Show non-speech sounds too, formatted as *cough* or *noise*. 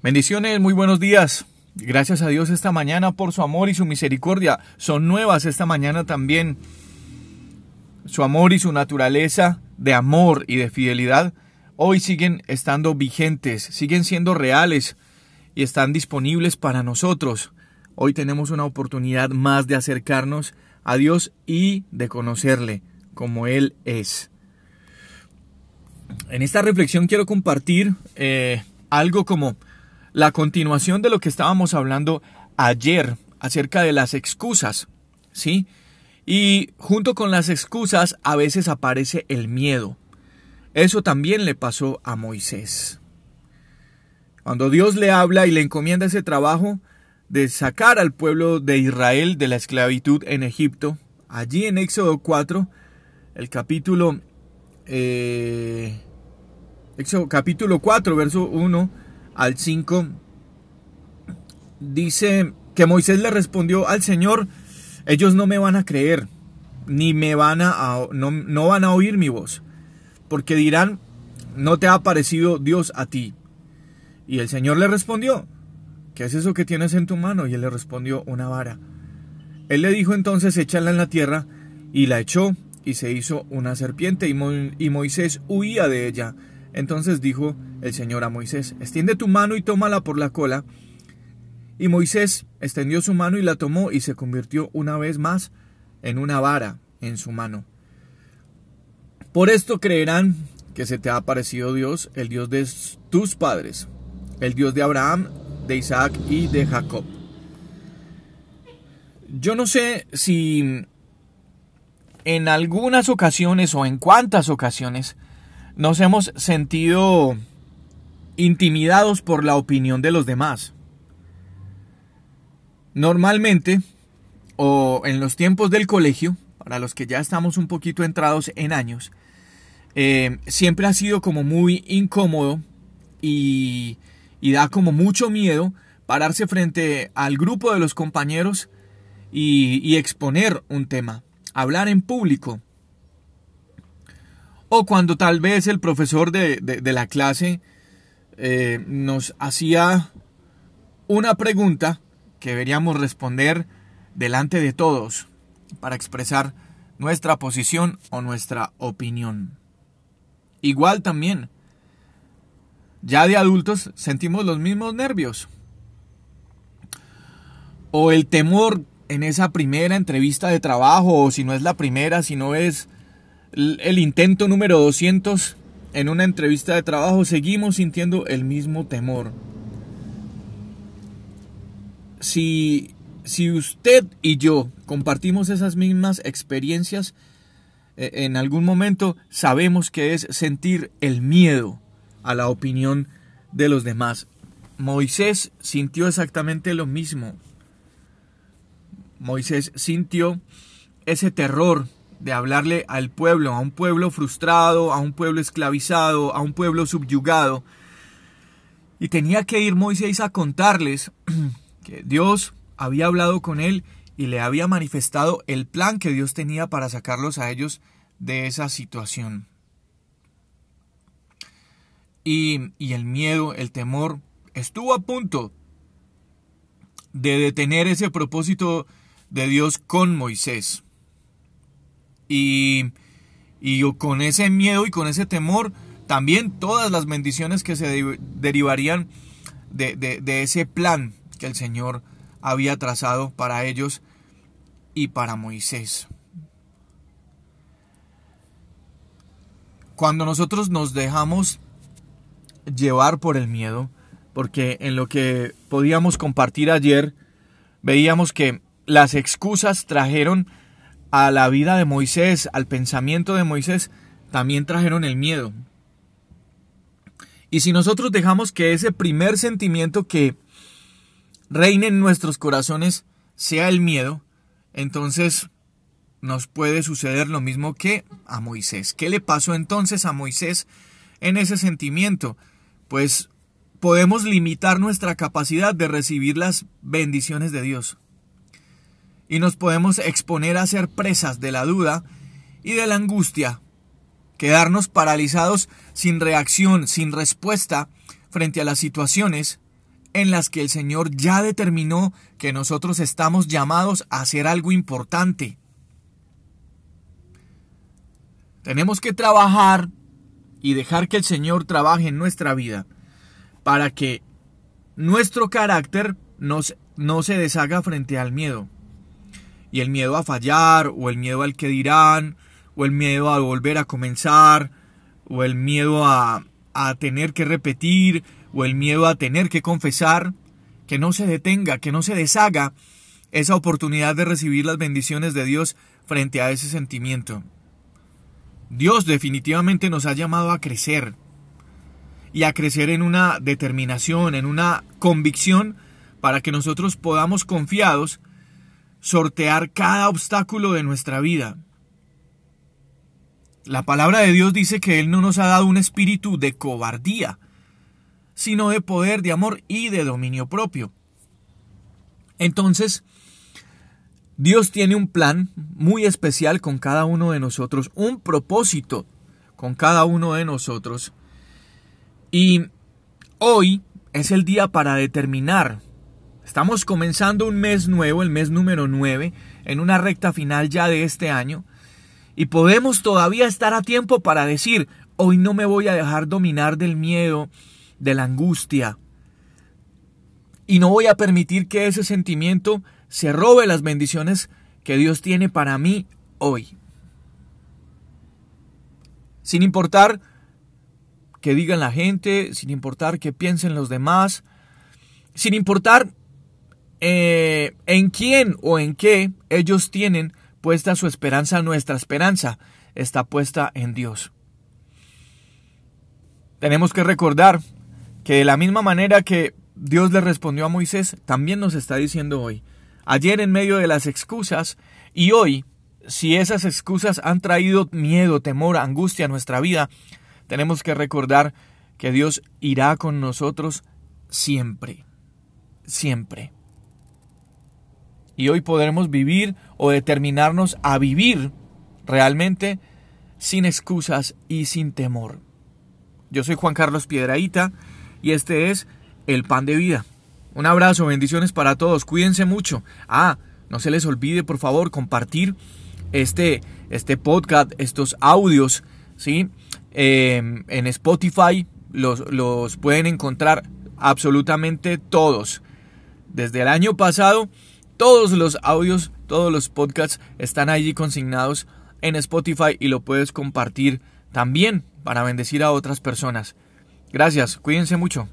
Bendiciones, muy buenos días. Gracias a Dios esta mañana por su amor y su misericordia. Son nuevas esta mañana también. Su amor y su naturaleza de amor y de fidelidad hoy siguen estando vigentes, siguen siendo reales y están disponibles para nosotros. Hoy tenemos una oportunidad más de acercarnos a Dios y de conocerle como Él es. En esta reflexión quiero compartir eh, algo como la continuación de lo que estábamos hablando ayer acerca de las excusas, ¿sí? Y junto con las excusas a veces aparece el miedo. Eso también le pasó a Moisés. Cuando Dios le habla y le encomienda ese trabajo de sacar al pueblo de Israel de la esclavitud en Egipto, allí en Éxodo 4, el capítulo, eh, Éxodo, capítulo 4, verso 1 al 5, dice que Moisés le respondió al Señor, ellos no me van a creer, ni me van a, no, no van a oír mi voz, porque dirán, no te ha parecido Dios a ti. Y el Señor le respondió, ¿qué es eso que tienes en tu mano? Y él le respondió, una vara. Él le dijo entonces, échala en la tierra, y la echó, y se hizo una serpiente, y, y Moisés huía de ella. Entonces dijo el Señor a Moisés, extiende tu mano y tómala por la cola. Y Moisés extendió su mano y la tomó y se convirtió una vez más en una vara en su mano. Por esto creerán que se te ha aparecido Dios, el Dios de tus padres, el Dios de Abraham, de Isaac y de Jacob. Yo no sé si en algunas ocasiones o en cuántas ocasiones nos hemos sentido intimidados por la opinión de los demás. Normalmente, o en los tiempos del colegio, para los que ya estamos un poquito entrados en años, eh, siempre ha sido como muy incómodo y, da como mucho miedo pararse frente al grupo de los compañeros y exponer un tema, hablar en público o cuando tal vez el profesor de, la clase eh, nos hacía una pregunta que deberíamos responder delante de todos para expresar nuestra posición o nuestra opinión. Igual también, ya de adultos sentimos los mismos nervios. O el temor en esa primera entrevista de trabajo, o si no es la primera, si no es el intento número 200 en una entrevista de trabajo, seguimos sintiendo el mismo temor. Si, si usted y yo compartimos esas mismas experiencias, eh, en algún momento sabemos que es sentir el miedo a la opinión de los demás. Moisés sintió exactamente lo mismo. Moisés sintió ese terror de hablarle al pueblo, a un pueblo frustrado, a un pueblo esclavizado, a un pueblo subyugado. Y tenía que ir Moisés a contarles *clears throat* que Dios había hablado con él y le había manifestado el plan que Dios tenía para sacarlos a ellos de esa situación. Y, y el miedo, el temor, estuvo a punto de detener ese propósito de Dios con Moisés. Y, con ese miedo y con ese temor, también todas las bendiciones que se derivarían de, de ese plan que el Señor había trazado para ellos y para Moisés. Cuando nosotros nos dejamos llevar por el miedo, porque en lo que podíamos compartir ayer, veíamos que las excusas trajeron a la vida de Moisés, al pensamiento de Moisés, también trajeron el miedo. Y si nosotros dejamos que ese primer sentimiento que reine en nuestros corazones sea el miedo, entonces nos puede suceder lo mismo que a Moisés. ¿Qué le pasó entonces a Moisés en ese sentimiento? Pues podemos limitar nuestra capacidad de recibir las bendiciones de Dios y nos podemos exponer a ser presas de la duda y de la angustia, quedarnos paralizados sin reacción, sin respuesta frente a las situaciones en las que el Señor ya determinó que nosotros estamos llamados a hacer algo importante. Tenemos que trabajar y dejar que el Señor trabaje en nuestra vida para que nuestro carácter no se deshaga frente al miedo. Y el miedo a fallar, o el miedo al que dirán, o el miedo a volver a comenzar, o el miedo a, a tener que repetir, o el miedo a tener que confesar, que no se detenga, que no se deshaga esa oportunidad de recibir las bendiciones de Dios frente a ese sentimiento. Dios definitivamente nos ha llamado a crecer y a crecer en una determinación, en una convicción para que nosotros podamos confiados sortear cada obstáculo de nuestra vida. La palabra de Dios dice que Él no nos ha dado un espíritu de cobardía, sino de poder, de amor y de dominio propio. Entonces, Dios tiene un plan muy especial con cada uno de nosotros, un propósito con cada uno de nosotros. Y hoy es el día para determinar. Estamos comenzando un mes nuevo, el mes número 9, en una recta final ya de este año. Y podemos todavía estar a tiempo para decir, hoy no me voy a dejar dominar del miedo, de la angustia. Y no voy a permitir que ese sentimiento se robe las bendiciones que Dios tiene para mí hoy. Sin importar que digan la gente, sin importar que piensen los demás, sin importar eh, en quién o en qué ellos tienen puesta su esperanza, nuestra esperanza está puesta en Dios. Tenemos que recordar que de la misma manera que Dios le respondió a Moisés, también nos está diciendo hoy, ayer en medio de las excusas y hoy, si esas excusas han traído miedo, temor, angustia a nuestra vida, tenemos que recordar que Dios irá con nosotros siempre, siempre. Y hoy podremos vivir o determinarnos a vivir realmente sin excusas y sin temor. Yo soy Juan Carlos Piedraíta y este es El Pan de Vida. Un abrazo, bendiciones para todos, cuídense mucho. Ah, no se les olvide por favor compartir este, este podcast, estos audios, ¿sí? Em, en Spotify los, los pueden encontrar absolutamente todos. Desde el año pasado, todos los audios, todos los podcasts están allí consignados en Spotify y lo puedes compartir también para bendecir a otras personas. Gracias, cuídense mucho.